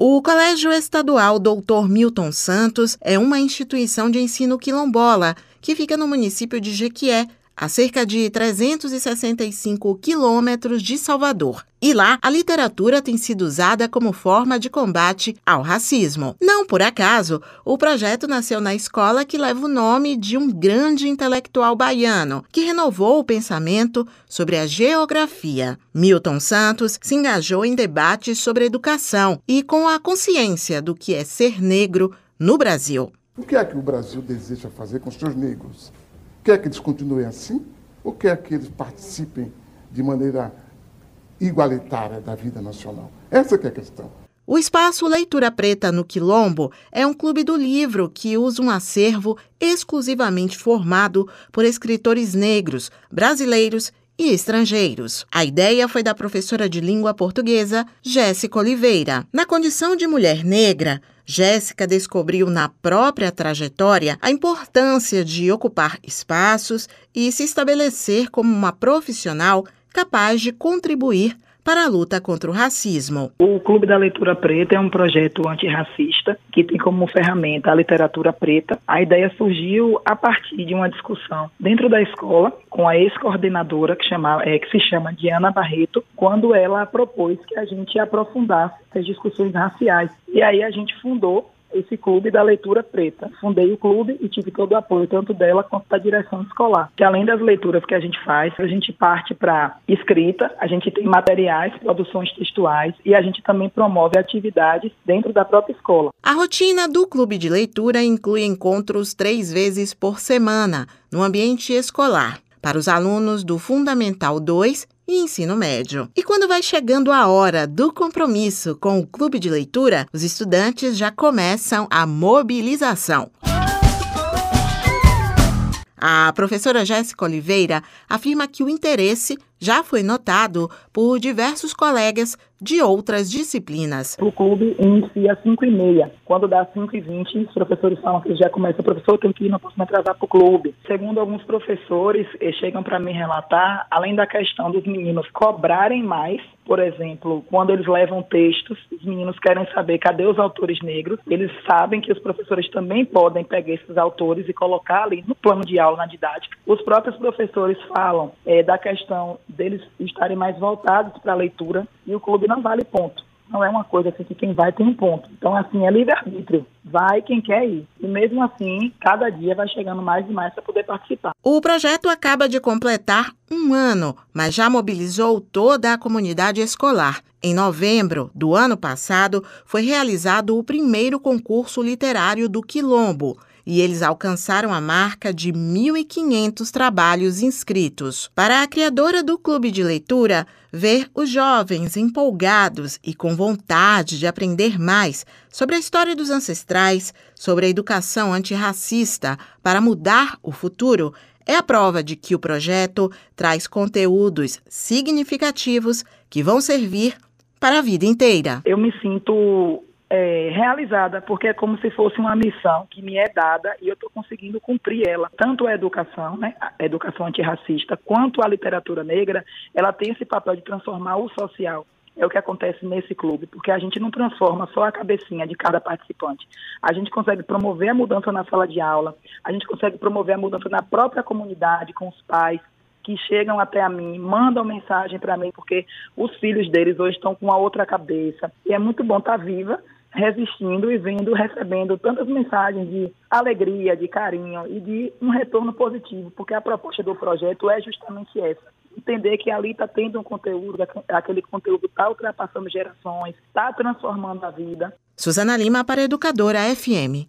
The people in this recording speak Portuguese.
O Colégio Estadual Dr. Milton Santos é uma instituição de ensino quilombola que fica no município de Jequié, a cerca de 365 quilômetros de Salvador. E lá, a literatura tem sido usada como forma de combate ao racismo. Não por acaso, o projeto nasceu na escola que leva o nome de um grande intelectual baiano, que renovou o pensamento sobre a geografia. Milton Santos se engajou em debates sobre educação e com a consciência do que é ser negro no Brasil. O que é que o Brasil deseja fazer com os seus negros? Quer que eles continuem assim ou quer que eles participem de maneira igualitária da vida nacional? Essa é a questão. O Espaço Leitura Preta no Quilombo é um clube do livro que usa um acervo exclusivamente formado por escritores negros, brasileiros e estrangeiros. A ideia foi da professora de língua portuguesa Jéssica Oliveira. Na condição de mulher negra, Jéssica descobriu na própria trajetória a importância de ocupar espaços e se estabelecer como uma profissional capaz de contribuir para a luta contra o racismo. O Clube da Leitura Preta é um projeto antirracista que tem como ferramenta a literatura preta. A ideia surgiu a partir de uma discussão dentro da escola com a ex-coordenadora que, é, que se chama Diana Barreto, quando ela propôs que a gente aprofundasse as discussões raciais. E aí a gente fundou esse clube da leitura preta. Fundei o clube e tive todo o apoio, tanto dela quanto da direção escolar. Que além das leituras que a gente faz, a gente parte para escrita, a gente tem materiais, produções textuais e a gente também promove atividades dentro da própria escola. A rotina do clube de leitura inclui encontros três vezes por semana no ambiente escolar. Para os alunos do Fundamental 2 e ensino médio. E quando vai chegando a hora do compromisso com o clube de leitura, os estudantes já começam a mobilização. A professora Jéssica Oliveira afirma que o interesse já foi notado por diversos colegas de outras disciplinas. O clube inicia às 5 e meia. Quando dá 5 e 20, os professores falam que já começa. Professor tem que ir, não posso me atrasar para o clube. Segundo alguns professores, chegam para me relatar, além da questão dos meninos cobrarem mais, por exemplo, quando eles levam textos, os meninos querem saber cadê os autores negros. Eles sabem que os professores também podem pegar esses autores e colocar ali no plano de aula, na didática. Os próprios professores falam é, da questão deles estarem mais voltados para a leitura e o clube não vale ponto. Não é uma coisa assim que quem vai tem um ponto. Então, assim, é livre-arbítrio. Vai quem quer ir. E mesmo assim, cada dia vai chegando mais e mais para poder participar. O projeto acaba de completar um ano, mas já mobilizou toda a comunidade escolar. Em novembro do ano passado, foi realizado o primeiro concurso literário do Quilombo e eles alcançaram a marca de 1.500 trabalhos inscritos. Para a criadora do clube de leitura, ver os jovens empolgados e com vontade de aprender mais sobre a história dos ancestrais, sobre a educação antirracista para mudar o futuro, é a prova de que o projeto traz conteúdos significativos que vão servir para a vida inteira. Eu me sinto é, realizada, porque é como se fosse uma missão que me é dada e eu estou conseguindo cumprir ela. Tanto a educação, né, a educação antirracista, quanto a literatura negra, ela tem esse papel de transformar o social. É o que acontece nesse clube, porque a gente não transforma só a cabecinha de cada participante. A gente consegue promover a mudança na sala de aula, a gente consegue promover a mudança na própria comunidade, com os pais, que chegam até a mim, mandam mensagem para mim, porque os filhos deles hoje estão com uma outra cabeça. E é muito bom estar tá viva resistindo e vindo, recebendo tantas mensagens de alegria, de carinho e de um retorno positivo, porque a proposta do projeto é justamente essa. Entender que ali está tendo um conteúdo, aquele conteúdo está ultrapassando gerações, está transformando a vida. Suzana Lima para Educadora FM.